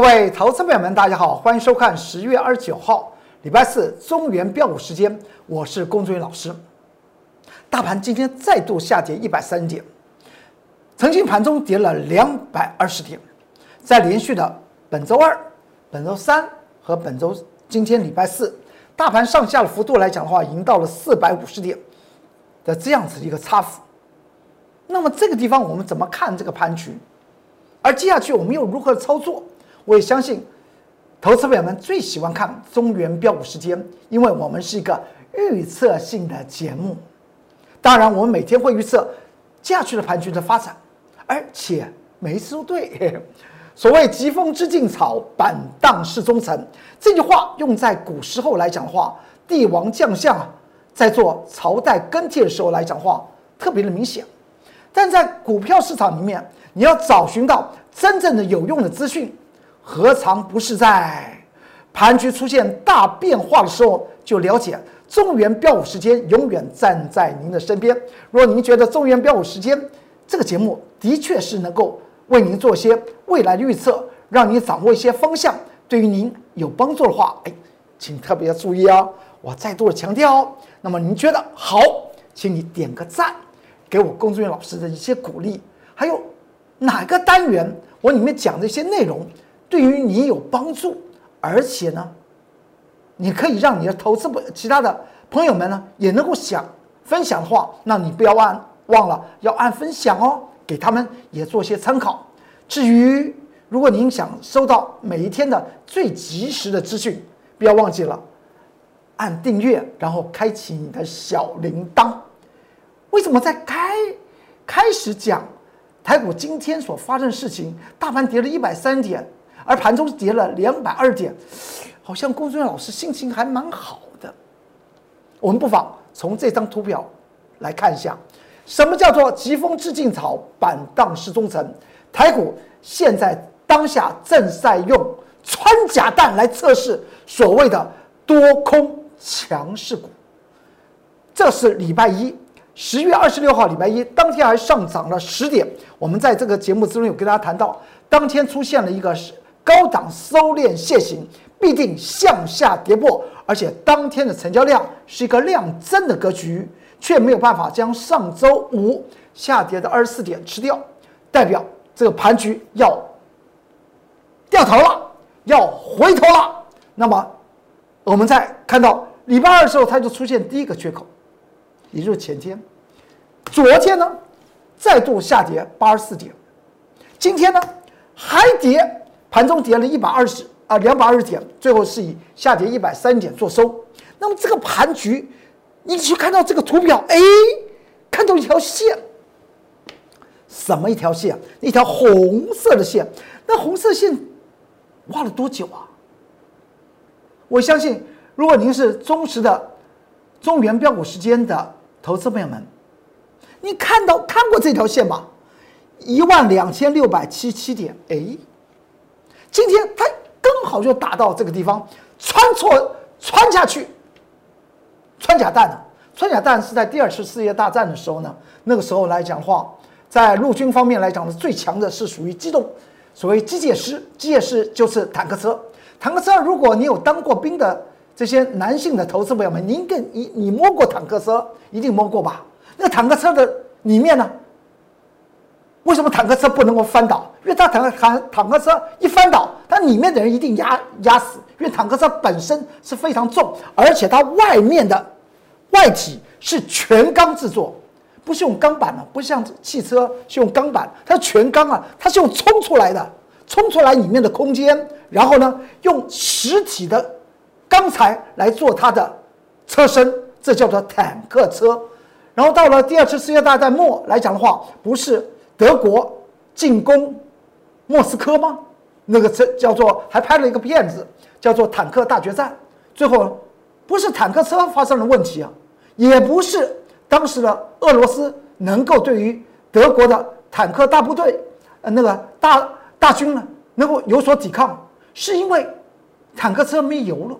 各位投资朋友们，大家好，欢迎收看十月二十九号礼拜四中原标股时间，我是龚俊老师。大盘今天再度下跌一百三十点，曾经盘中跌了两百二十点，在连续的本周二、本周三和本周今天礼拜四，大盘上下的幅度来讲的话，已经到了四百五十点的这样子一个差幅。那么这个地方我们怎么看这个盘局？而接下去我们又如何操作？我也相信，投资朋友们最喜欢看中原标股时间，因为我们是一个预测性的节目。当然，我们每天会预测接下去的盘局的发展，而且每一次都对。所谓“疾风知劲草，板荡是忠臣”这句话用在古时候来讲的话，帝王将相啊，在做朝代更替的时候来讲话，特别的明显。但在股票市场里面，你要找寻到真正的有用的资讯。何尝不是在盘局出现大变化的时候就了解中原标股时间永远站在您的身边。如果您觉得中原标股时间这个节目的确是能够为您做些未来的预测，让您掌握一些方向，对于您有帮助的话，哎，请特别注意哦。我再度的强调哦。那么您觉得好，请你点个赞，给我工作人员老师的一些鼓励。还有哪个单元我里面讲的一些内容？对于你有帮助，而且呢，你可以让你的投资不其他的朋友们呢也能够想分享的话，那你不要忘忘了要按分享哦，给他们也做些参考。至于如果您想收到每一天的最及时的资讯，不要忘记了按订阅，然后开启你的小铃铛。为什么在开开始讲台股今天所发生的事情，大盘跌了一百三点？而盘中跌了两百二点，好像龚俊老师心情还蛮好的。我们不妨从这张图表来看一下，什么叫做“疾风知劲草，板荡是忠臣”。台股现在当下正在用穿甲弹来测试所谓的多空强势股。这是礼拜一，十月二十六号，礼拜一当天还上涨了十点。我们在这个节目之中有跟大家谈到，当天出现了一个是。高档收敛线型必定向下跌破，而且当天的成交量是一个量增的格局，却没有办法将上周五下跌的二十四点吃掉，代表这个盘局要掉头了，要回头了。那么我们再看到礼拜二的时候，它就出现第一个缺口，也就是前天，昨天呢再度下跌八十四点，今天呢还跌。盘中跌了一百二十啊，两百二十点，最后是以下跌一百三点做收。那么这个盘局，你去看到这个图表，哎，看到一条线，什么一条线？一条红色的线。那红色线画了多久啊？我相信，如果您是忠实的中原标股时间的投资朋友们，你看到看过这条线吗？一万两千六百七七点，哎。今天它刚好就打到这个地方，穿错穿下去，穿甲弹呢？穿甲弹是在第二次世界大战的时候呢，那个时候来讲的话，在陆军方面来讲呢，最强的是属于机动，所谓机械师，机械师就是坦克车。坦克车，如果你有当过兵的这些男性的投资朋友们，您跟你你摸过坦克车，一定摸过吧？那坦克车的里面呢？为什么坦克车不能够翻倒？因为它坦克坦坦克车一翻倒，它里面的人一定压压死。因为坦克车本身是非常重，而且它外面的外体是全钢制作，不是用钢板的，不像汽车是用钢板，它是全钢啊，它是用冲出来的，冲出来里面的空间，然后呢，用实体的钢材来做它的车身，这叫做坦克车。然后到了第二次世界大战末来讲的话，不是。德国进攻莫斯科吗？那个车叫做还拍了一个片子，叫做《坦克大决战》。最后不是坦克车发生了问题啊，也不是当时的俄罗斯能够对于德国的坦克大部队，呃，那个大大军呢能够有所抵抗，是因为坦克车没油了。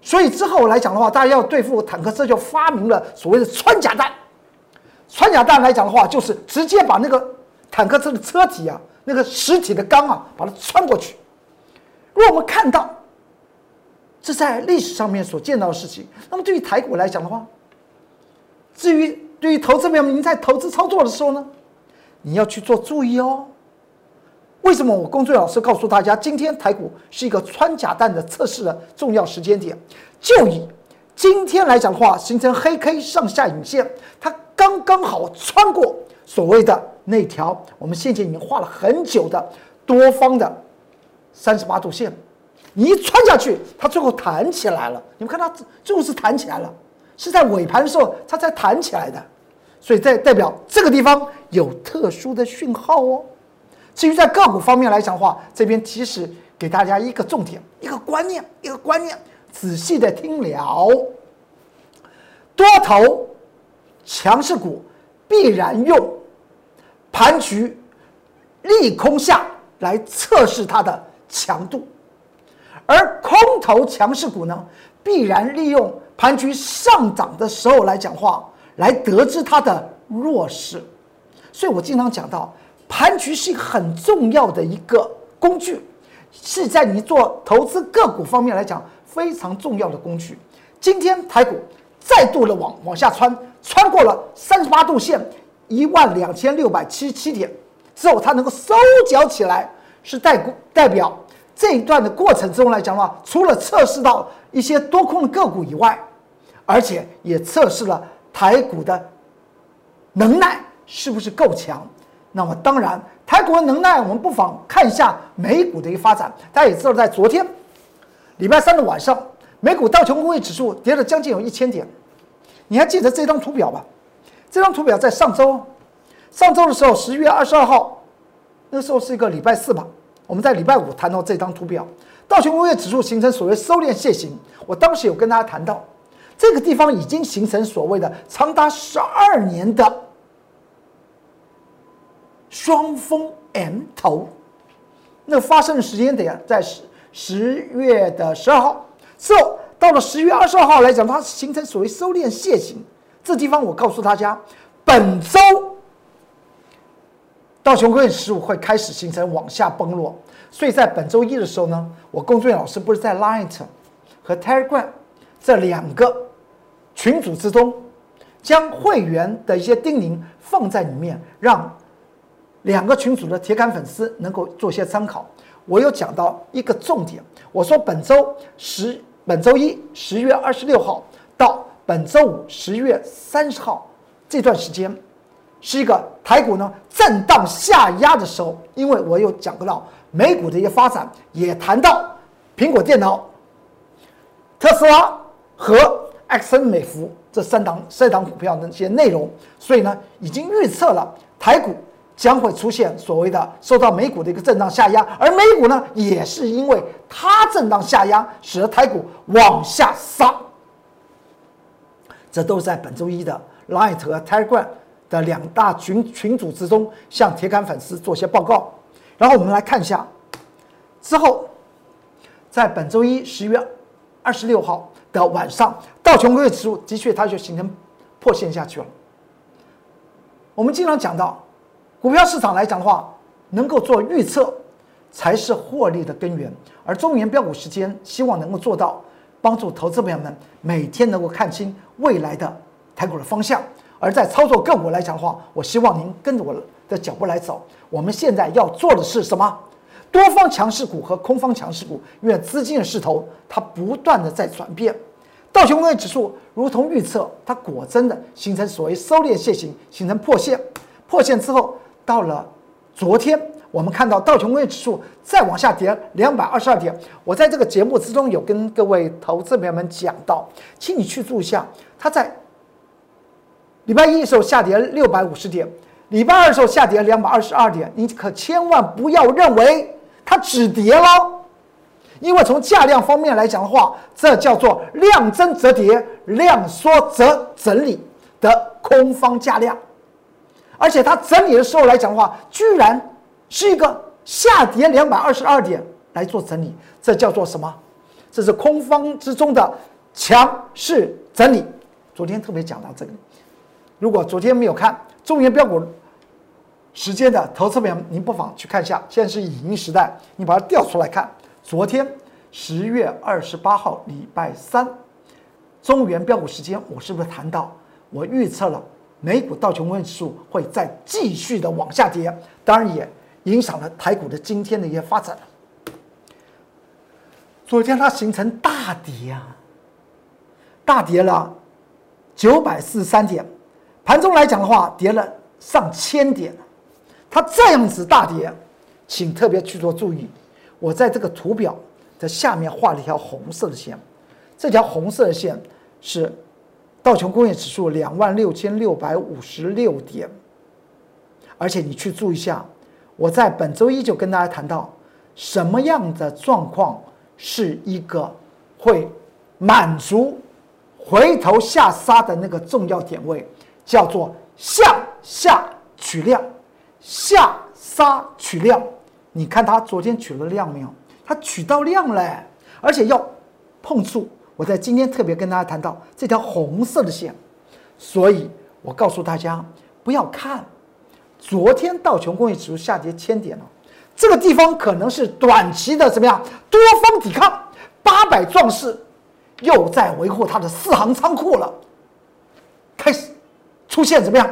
所以之后来讲的话，大家要对付坦克车，就发明了所谓的穿甲弹。穿甲弹来讲的话，就是直接把那个坦克车的车体啊那个实体的钢啊，把它穿过去。如果我们看到这在历史上面所见到的事情，那么对于台股来讲的话，至于对于投资朋友们，您在投资操作的时候呢，你要去做注意哦。为什么我工作老师告诉大家，今天台股是一个穿甲弹的测试的重要时间点？就以今天来讲的话，形成黑 K 上下影线，它刚刚好穿过所谓的那条我们先前已经画了很久的多方的三十八度线。你一穿下去，它最后弹起来了。你们看它最后是弹起来了，是在尾盘的时候它才弹起来的，所以在代表这个地方有特殊的讯号哦。至于在个股方面来讲的话，这边其实给大家一个重点、一个观念、一个观念，仔细的听了。多头强势股必然用盘局利空下来测试它的强度，而空头强势股呢，必然利用盘局上涨的时候来讲话，来得知它的弱势。所以我经常讲到。盘局是一个很重要的一个工具，是在你做投资个股方面来讲非常重要的工具。今天台股再度的往往下穿，穿过了三十八度线一万两千六百七十七点之后，它能够收脚起来，是代代表这一段的过程中来讲的话，除了测试到一些多空的个股以外，而且也测试了台股的能耐是不是够强。那么当然，台股的能耐，我们不妨看一下美股的一个发展。大家也知道，在昨天礼拜三的晚上，美股道琼工业指数跌了将近有一千点。你还记得这张图表吧？这张图表在上周，上周的时候，十月二十二号，那时候是一个礼拜四吧。我们在礼拜五谈到这张图表，道琼工业指数形成所谓收敛楔形。我当时有跟大家谈到，这个地方已经形成所谓的长达十二年的。双峰 M 头，那发生的时间点在十十月的十二号，之后到了十月二十二号来讲，它形成所谓收敛楔形。这地方我告诉大家，本周道琼工业指数会开始形成往下崩落，所以在本周一的时候呢，我工作老师不是在 Line 和 Telegram 这两个群组之中，将会员的一些叮咛放在里面，让。两个群组的铁杆粉丝能够做些参考。我有讲到一个重点，我说本周十本周一十月二十六号到本周五十月三十号这段时间，是一个台股呢震荡下压的时候。因为我有讲到美股的一些发展，也谈到苹果电脑、特斯拉和埃克森美孚这三档三档股票的一些内容，所以呢已经预测了台股。将会出现所谓的受到美股的一个震荡下压，而美股呢，也是因为它震荡下压，使得台股往下杀。这都是在本周一的 Light 和 Telegram 的两大群群组之中，向铁杆粉丝做些报告。然后我们来看一下，之后在本周一十月二十六号的晚上，道琼工业指数的确它就形成破线下去了。我们经常讲到。股票市场来讲的话，能够做预测才是获利的根源。而中原标股时间希望能够做到，帮助投资朋友们每天能够看清未来的台股的方向。而在操作个股来讲的话，我希望您跟着我的脚步来走。我们现在要做的是什么？多方强势股和空方强势股，因为资金的势头它不断的在转变。道琼工业指数如同预测，它果真的形成所谓收敛线形，形成破线。破线之后。到了昨天，我们看到道琼工业指数再往下跌两百二十二点。我在这个节目之中有跟各位投资朋友们讲到，请你去注意一下，它在礼拜一的时候下跌六百五十点，礼拜二的时候下跌两百二十二点。你可千万不要认为它止跌了，因为从价量方面来讲的话，这叫做量增则跌，量缩则整理的空方价量。而且它整理的时候来讲的话，居然是一个下跌两百二十二点来做整理，这叫做什么？这是空方之中的强势整理。昨天特别讲到这个，如果昨天没有看中原标股时间的投资朋友，您不妨去看一下，现在是影音时代，你把它调出来看。昨天十月二十八号，礼拜三，中原标股时间，我是不是谈到我预测了美股道琼斯指数会再继续的往下跌？当然也影响了台股的今天的一些发展。昨天它形成大跌啊，大跌了九百四十三点，盘中来讲的话，跌了上千点。它这样子大跌，请特别去做注意。我在这个图表的下面画了一条红色的线，这条红色的线是道琼工业指数两万六千六百五十六点。而且你去注意一下，我在本周一就跟大家谈到，什么样的状况是一个会满足回头下杀的那个重要点位，叫做向下取量。下杀取量，你看它昨天取了量没有？它取到量了，而且要碰触。我在今天特别跟大家谈到这条红色的线，所以我告诉大家不要看。昨天道琼工业指数下跌千点了，这个地方可能是短期的怎么样多方抵抗？八百壮士又在维护他的四行仓库了，开始出现怎么样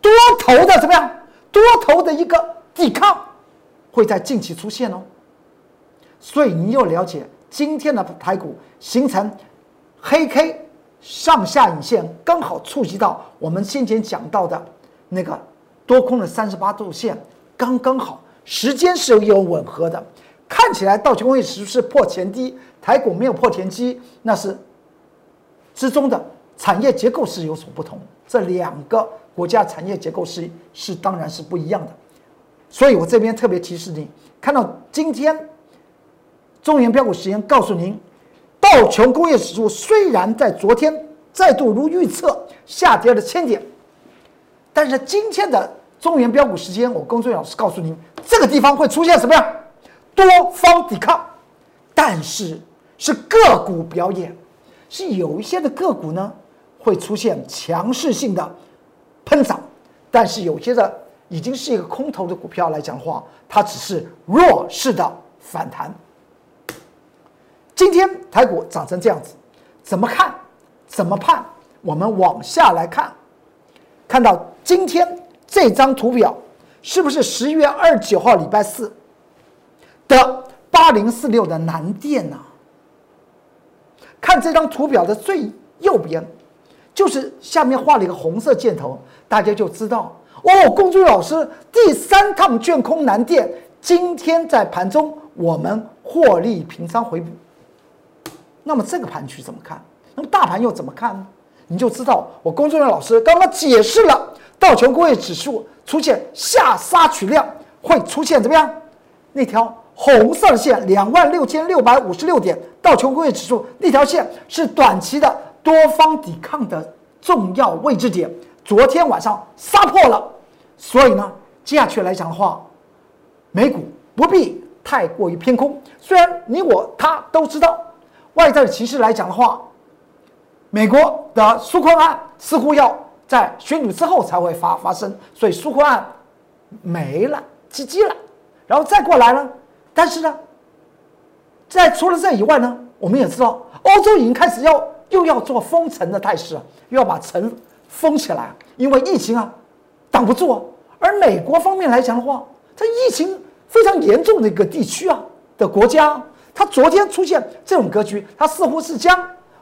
多头的怎么样？多头的一个抵抗会在近期出现哦，所以你又了解今天的台股形成黑 K 上下影线，刚好触及到我们先前讲到的那个多空的三十八度线，刚刚好时间是有吻合的。看起来道琼工业指数是破前低，台股没有破前低，那是之中的产业结构是有所不同。这两个。国家产业结构是是当然是不一样的，所以我这边特别提示你，看到今天中原标股时间告诉您，道琼工业指数虽然在昨天再度如预测下跌了千点，但是今天的中原标股时间，我工作老师告诉您，这个地方会出现什么样多方抵抗，但是是个股表演，是有一些的个股呢会出现强势性的。喷涨，但是有些的已经是一个空头的股票来讲的话，它只是弱势的反弹。今天台股涨成这样子，怎么看？怎么判？我们往下来看，看到今天这张图表是不是十一月二十九号礼拜四的八零四六的南电呢？看这张图表的最右边。就是下面画了一个红色箭头，大家就知道哦。公主老师第三趟卷空难电，今天在盘中我们获利平仓回补。那么这个盘区怎么看？那么大盘又怎么看呢？你就知道我工作人员老师刚刚解释了道琼工业指数出现下杀取量会出现怎么样？那条红色的线两万六千六百五十六点，道琼工业指数那条线是短期的。多方抵抗的重要位置点，昨天晚上杀破了，所以呢，接下去来讲的话，美股不必太过于偏空。虽然你我他都知道，外在的形势来讲的话，美国的纾困案似乎要在选举之后才会发发生，所以纾困案没了，积积了，然后再过来呢。但是呢，在除了这以外呢，我们也知道，欧洲已经开始要。又要做封城的态势，又要把城封起来，因为疫情啊挡不住啊。而美国方面来讲的话，在疫情非常严重的一个地区啊的国家，它昨天出现这种格局，它似乎是将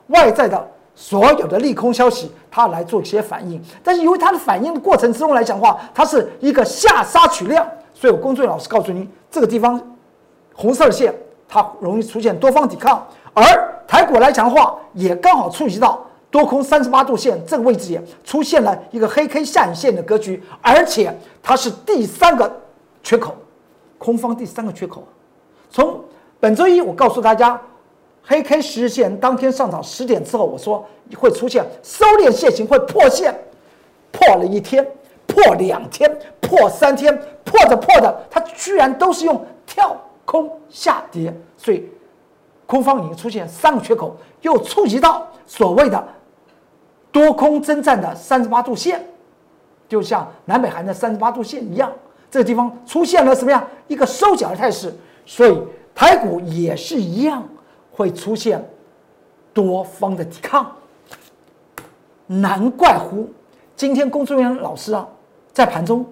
外在的所有的利空消息，它来做一些反应。但是由于它的反应的过程之中来讲的话，它是一个下杀取量，所以我工作老师告诉您，这个地方红色线，它容易出现多方抵抗。而台股来讲的话，也刚好触及到多空三十八度线这个位置，也出现了一个黑 K 下影线的格局，而且它是第三个缺口，空方第三个缺口。从本周一我告诉大家，黑 K 十日线当天上涨十点之后，我说会出现收敛线型，会破线，破了一天，破两天，破三天，破着破的，它居然都是用跳空下跌，所以。空方已经出现三个缺口，又触及到所谓的多空征战的三十八度线，就像南北韩的三十八度线一样。这个地方出现了什么样一个收脚的态势，所以台股也是一样会出现多方的抵抗。难怪乎今天工作人员老师啊，在盘中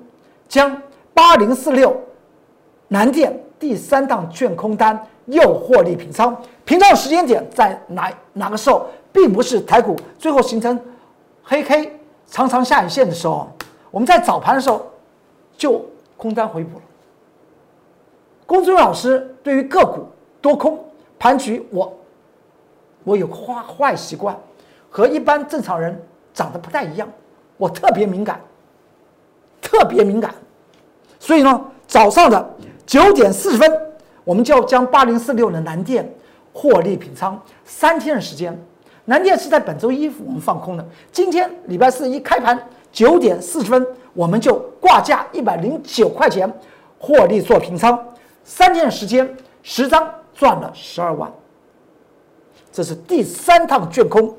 将八零四六南电第三档券空单又获利平仓，平仓的时间点在哪哪个时候，并不是台股最后形成黑 K 长长下影线的时候，我们在早盘的时候就空单回补了。工作人员老师对于个股多空盘局，我我有坏坏习惯。和一般正常人长得不太一样，我特别敏感，特别敏感，所以呢，早上的九点四十分，我们就要将八零四六的南电获利平仓三天的时间。南电是在本周一我们放空的，今天礼拜四一开盘九点四十分，我们就挂价一百零九块钱获利做平仓，三天的时间，十张赚了十二万，这是第三趟卷空。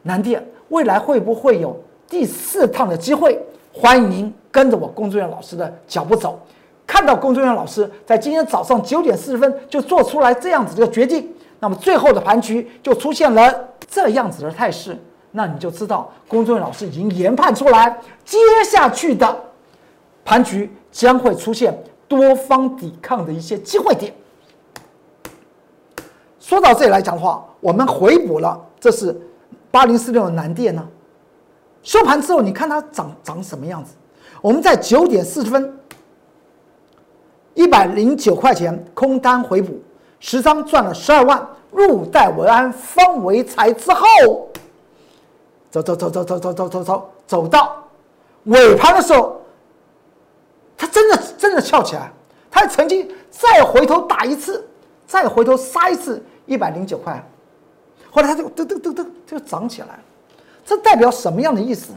南电未来会不会有第四趟的机会？欢迎您跟着我工作人员老师的脚步走。看到工作人员老师在今天早上九点四十分就做出来这样子的决定，那么最后的盘局就出现了这样子的态势，那你就知道工作人员老师已经研判出来，接下去的盘局将会出现多方抵抗的一些机会点。说到这里来讲的话，我们回补了，这是。八零四六的南电呢，收盘之后你看它涨涨什么样子？我们在九点四十分，一百零九块钱空单回补，十张赚了十二万，入袋为安方为财之后，走走走走走走走走走走到尾盘的时候，它真的真的翘起来，它曾经再回头打一次，再回头杀一次一百零九块。后来它就噔噔噔噔就涨起来了，这代表什么样的意思？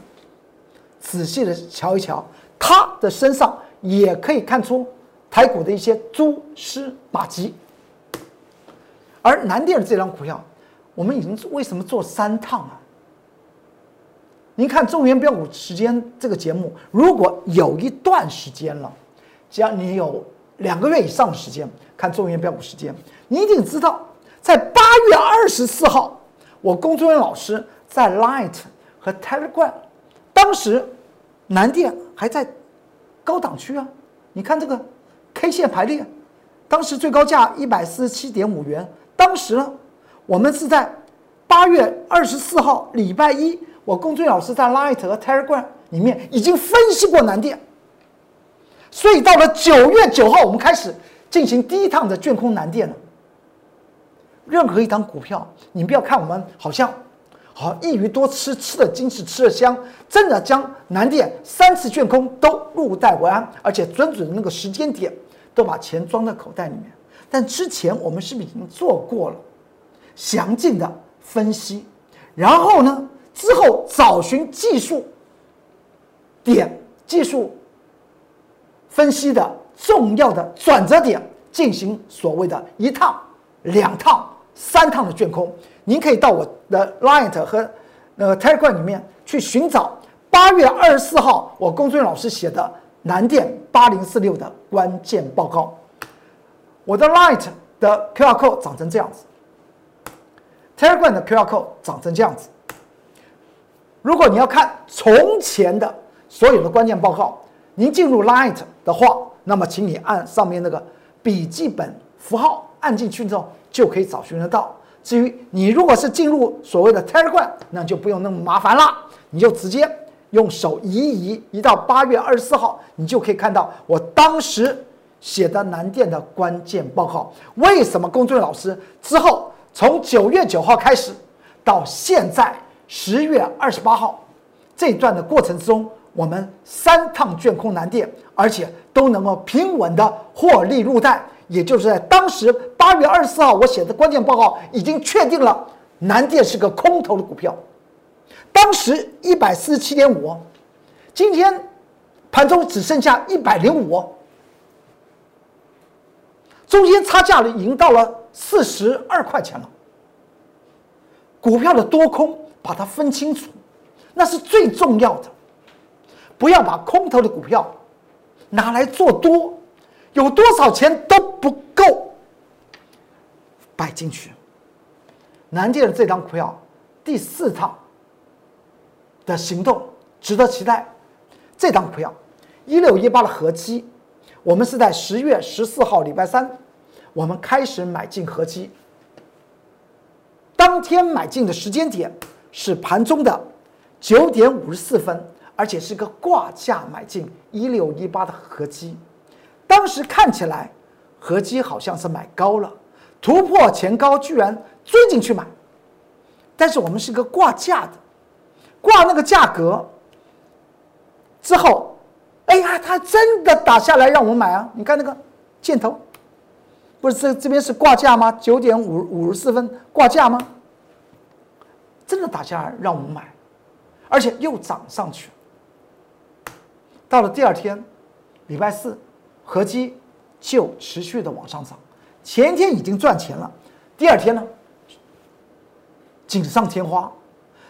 仔细的瞧一瞧，它的身上也可以看出台股的一些蛛丝马迹。而南电的这张股票，我们已经为什么做三趟啊？您看中原标股时间这个节目，如果有一段时间了，只要你有两个月以上的时间看中原标股时间，你一定知道。在八月二十四号，我工作人员老师在 Light 和 Telegram，当时南电还在高档区啊。你看这个 K 线排列，当时最高价一百四十七点五元。当时呢，我们是在八月二十四号礼拜一，我龚俊老师在 Light 和 Telegram 里面已经分析过南电，所以到了九月九号，我们开始进行第一趟的卷空南电了。任何一档股票，你不要看我们好像好一鱼多吃，吃的精，是吃的香，真的将南电三次卷空都入袋为安，而且准准的那个时间点都把钱装在口袋里面。但之前我们是不是已经做过了详尽的分析？然后呢，之后找寻技术点、技术分析的重要的转折点，进行所谓的一趟、两趟。三趟的卷空，您可以到我的 Line 和那个 Telegram 里面去寻找八月二十四号我工作人员老师写的南电八零四六的关键报告。我的 Line 的 QR code 长成这样子，Telegram 的 QR code 长成这样子。如果你要看从前的所有的关键报告，您进入 Light 的话，那么请你按上面那个笔记本符号按进去之后。就可以找寻得到。至于你如果是进入所谓的 Telegram，那就不用那么麻烦了，你就直接用手移移移到八月二十四号，你就可以看到我当时写的南电的关键报告。为什么工作人员老师之后从九月九号开始到现在十月二十八号这段的过程之中，我们三趟卷空南电，而且都能够平稳的获利入袋。也就是在当时八月二十四号，我写的关键报告已经确定了南电是个空头的股票。当时一百四十七点五，今天盘中只剩下一百零五，中间差价已经到了四十二块钱了。股票的多空把它分清楚，那是最重要的。不要把空头的股票拿来做多，有多少钱都不够摆进去。南电的这张股票第四趟的行动值得期待。这张股票一六一八的合期，我们是在十月十四号礼拜三，我们开始买进合期。当天买进的时间点是盘中的九点五十四分，而且是个挂价买进一六一八的合基。当时看起来合基好像是买高了，突破前高居然追进去买，但是我们是个挂价的，挂那个价格之后，哎呀，它真的打下来让我们买啊！你看那个箭头。不是这这边是挂价吗？九点五五十四分挂价吗？真的打下来让我们买，而且又涨上去。到了第二天，礼拜四，合基就持续的往上涨。前一天已经赚钱了，第二天呢，锦上添花。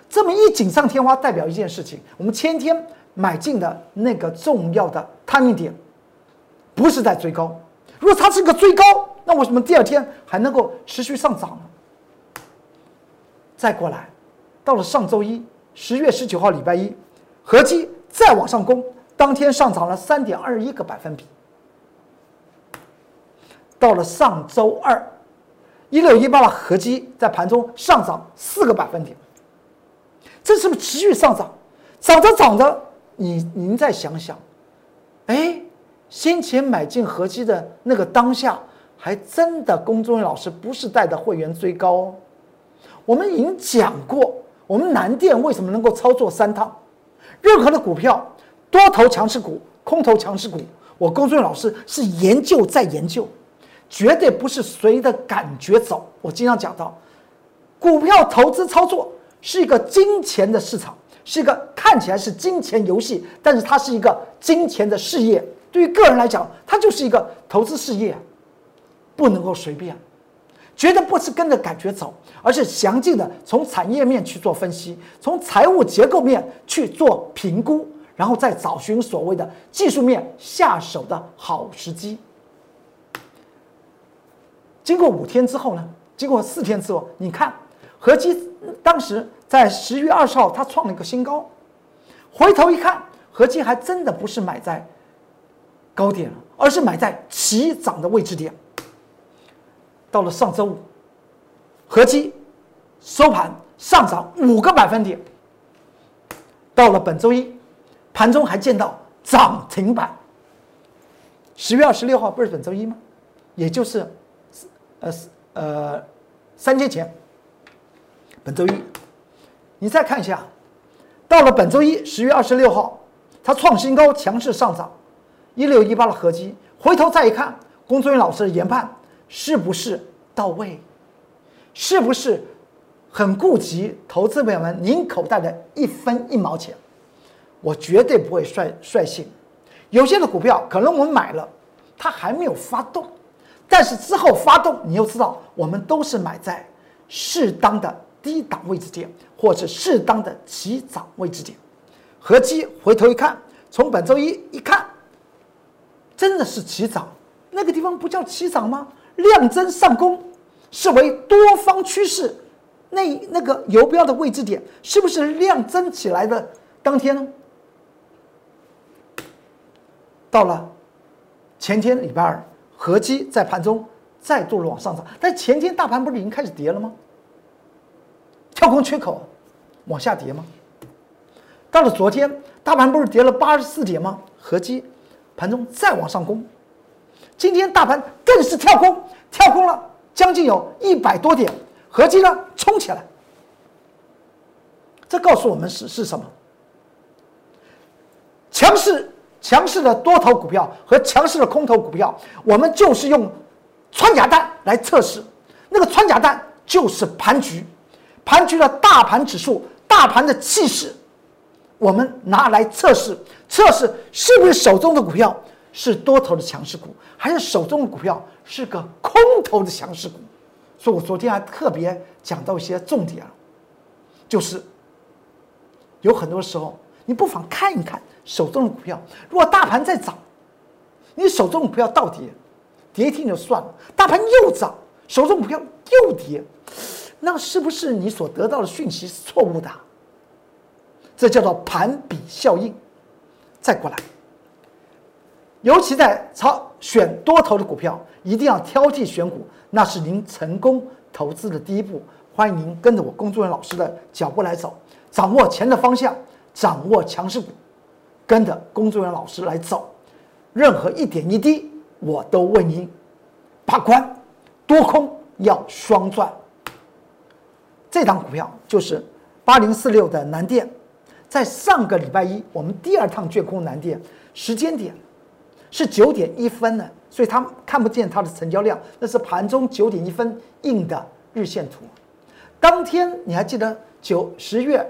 这么一锦上添花，代表一件事情：我们前天买进的那个重要的 timing 点，不是在追高。如果它是个追高，那为什么第二天还能够持续上涨呢？再过来，到了上周一，十月十九号礼拜一，合基再往上攻，当天上涨了三点二一个百分比。到了上周二，一六一八的合基在盘中上涨四个百分点，这是不是持续上涨？涨着涨着，你您再想想，哎，先前买进合基的那个当下。还真的，龚忠老师不是带着会员追高哦。我们已经讲过，我们南电为什么能够操作三趟？任何的股票，多头强势股、空头强势股，我龚忠老师是研究再研究，绝对不是随着感觉走。我经常讲到，股票投资操作是一个金钱的市场，是一个看起来是金钱游戏，但是它是一个金钱的事业。对于个人来讲，它就是一个投资事业。不能够随便，绝对不是跟着感觉走，而是详尽的从产业面去做分析，从财务结构面去做评估，然后再找寻所谓的技术面下手的好时机。经过五天之后呢？经过四天之后，你看，合基当时在十月二十号它创了一个新高，回头一看，合基还真的不是买在高点，而是买在起涨的位置点。到了上周五，合计收盘上涨五个百分点。到了本周一，盘中还见到涨停板。十月二十六号不是本周一吗？也就是，呃呃，三天前，本周一，你再看一下，到了本周一，十月二十六号，它创新高，强势上涨，一六一八的合计，回头再一看，龚尊老师的研判。是不是到位？是不是很顾及投资朋友们您口袋的一分一毛钱？我绝对不会率率性。有些的股票可能我们买了，它还没有发动，但是之后发动，你又知道我们都是买在适当的低档位置点，或者适当的起涨位置点。合基回头一看，从本周一一看，真的是起涨，那个地方不叫起涨吗？量增上攻，视为多方趋势，那那个游标的位置点是不是量增起来的当天呢？到了前天礼拜二，合基在盘中再度往上涨，但前天大盘不是已经开始跌了吗？跳空缺口往下跌吗？到了昨天，大盘不是跌了八十四点吗？合基盘中再往上攻。今天大盘更是跳空，跳空了将近有一百多点，合计呢冲起来。这告诉我们是是什么？强势强势的多头股票和强势的空头股票，我们就是用穿甲弹来测试。那个穿甲弹就是盘局，盘局的大盘指数、大盘的气势，我们拿来测试，测试是不是手中的股票。是多头的强势股，还是手中的股票是个空头的强势股？所以我昨天还特别讲到一些重点啊就是有很多时候你不妨看一看手中的股票，如果大盘在涨，你手中的股票倒跌，跌停就算了，大盘又涨，手中股票又跌，那是不是你所得到的讯息是错误的？这叫做盘比效应。再过来，尤其在操选多头的股票，一定要挑剔选股，那是您成功投资的第一步。欢迎您跟着我工作人员老师的脚步来走，掌握钱的方向，掌握强势股，跟着工作人员老师来走，任何一点一滴我都为您把关，多空要双赚。这档股票就是八零四六的南电，在上个礼拜一，我们第二趟卷空南电，时间点是九点一分呢，所以他看不见它的成交量，那是盘中九点一分印的日线图。当天你还记得九十月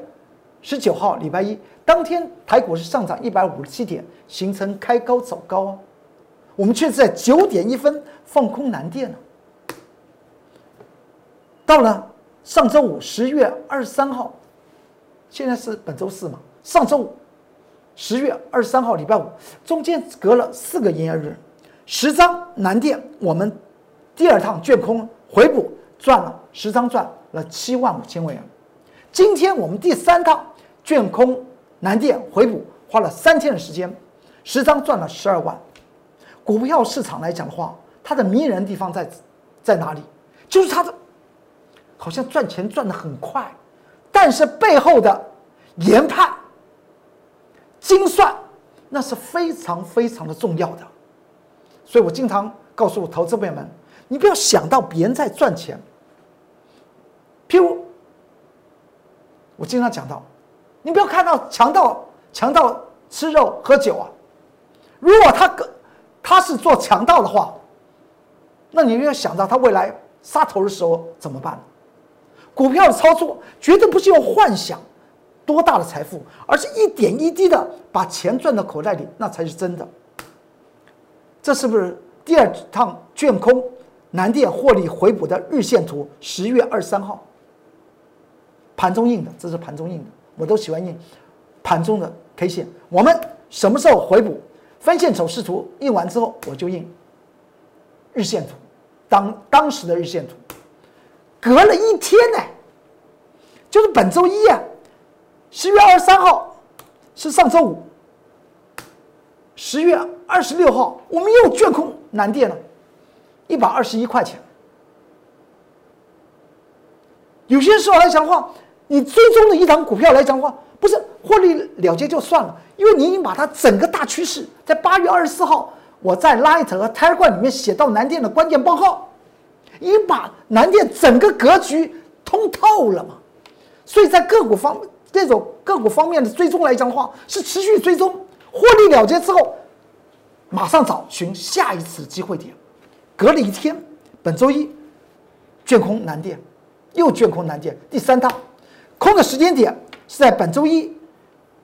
十九号礼拜一当天台股是上涨一百五十七点，形成开高走高啊，我们却在九点一分放空南电了。到了上周五十月二十三号，现在是本周四嘛？上周五十月二十三号礼拜五，中间隔了四个营业日，十张南电我们第二趟卷空回补赚了十张赚。了七万五千万元，今天我们第三趟卷空南电回补，花了三天的时间，十张赚了十二万。股票市场来讲的话，它的迷人地方在在哪里？就是它的好像赚钱赚的很快，但是背后的研判、精算那是非常非常的重要的。所以我经常告诉投资朋友们，你不要想到别人在赚钱。譬如，我经常讲到，你不要看到强盗强盗吃肉喝酒啊。如果他个他是做强盗的话，那你要想到他未来杀头的时候怎么办？股票的操作绝对不是用幻想多大的财富，而是一点一滴的把钱赚到口袋里，那才是真的。这是不是第二趟卷空南电获利回补的日线图？十月二十三号。盘中印的，这是盘中印的，我都喜欢印盘中的 K 线。我们什么时候回补分线走势图印完之后，我就印日线图，当当时的日线图，隔了一天呢，就是本周一啊，十月二十三号是上周五，十月二十六号我们又卷空南电了，一百二十一块钱。有些时候来讲话。你追踪的一档股票来讲话，不是获利了结就算了，因为你已经把它整个大趋势，在八月二十四号，我在 Light 和 Telegram 里面写到南电的关键报告，已经把南电整个格局通透了嘛。所以在个股方这种个股方面的追踪来讲的话，是持续追踪，获利了结之后，马上找寻下一次机会点。隔了一天，本周一，卷空南电，又卷空南电，第三趟。空的时间点是在本周一，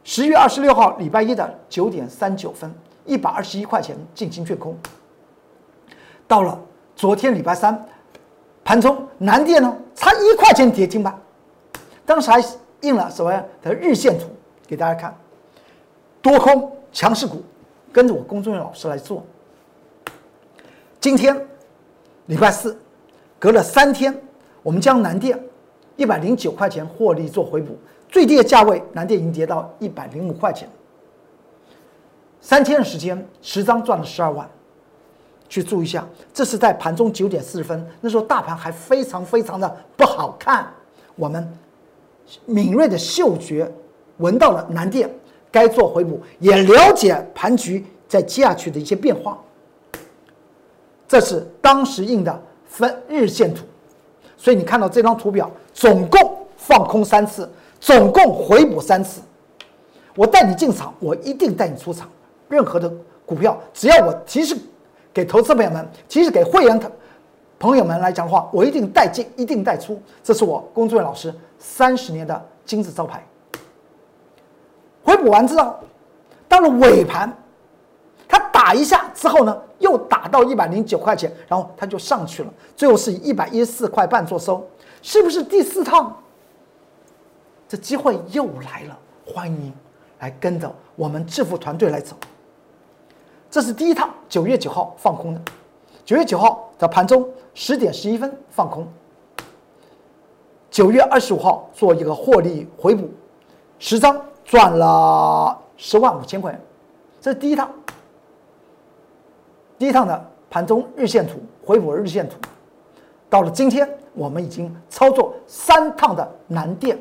十月二十六号礼拜一的九点三九分，一百二十一块钱进行卷空。到了昨天礼拜三，盘中南电呢差一块钱跌停板，当时还印了什么的日线图给大家看，多空强势股，跟着我公众老师来做。今天礼拜四，隔了三天，我们将南电。一百零九块钱获利做回补，最低的价位南电已经跌到一百零五块钱。三天的时间，十张赚了十二万。去注意一下，这是在盘中九点四十分，那时候大盘还非常非常的不好看。我们敏锐的嗅觉闻到了南电该做回补，也了解盘局在接下去的一些变化。这是当时印的分日线图。所以你看到这张图表，总共放空三次，总共回补三次。我带你进场，我一定带你出场。任何的股票，只要我提示给投资朋友们，提示给会员朋友们来讲的话，我一定带进，一定带出。这是我工作人员老师三十年的金字招牌。回补完之后，到了尾盘。它打一下之后呢，又打到一百零九块钱，然后它就上去了，最后是以一百一十四块半做收，是不是第四趟？这机会又来了，欢迎来跟着我们致富团队来走。这是第一趟，九月九号放空的，九月九号的盘中十点十一分放空，九月二十五号做一个获利回补，十张赚了十万五千块钱，这是第一趟，第一趟的盘中日线图回补日线图，到了今天我们已经操作三趟的南电，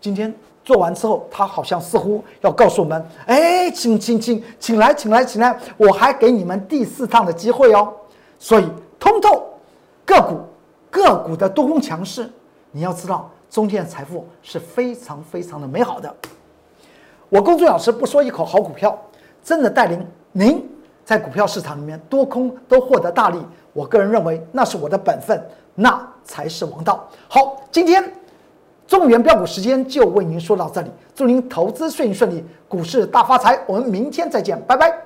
今天。做完之后，他好像似乎要告诉我们：“哎，请请请，请来，请来，请来，我还给你们第四趟的机会哦。”所以，通透个股个股的多空强势，你要知道，中间的财富是非常非常的美好的。我公孙老师不说一口好股票，真的带领您在股票市场里面多空都获得大利。我个人认为，那是我的本分，那才是王道。好，今天。中原标股时间就为您说到这里，祝您投资顺利顺利，股市大发财。我们明天再见，拜拜。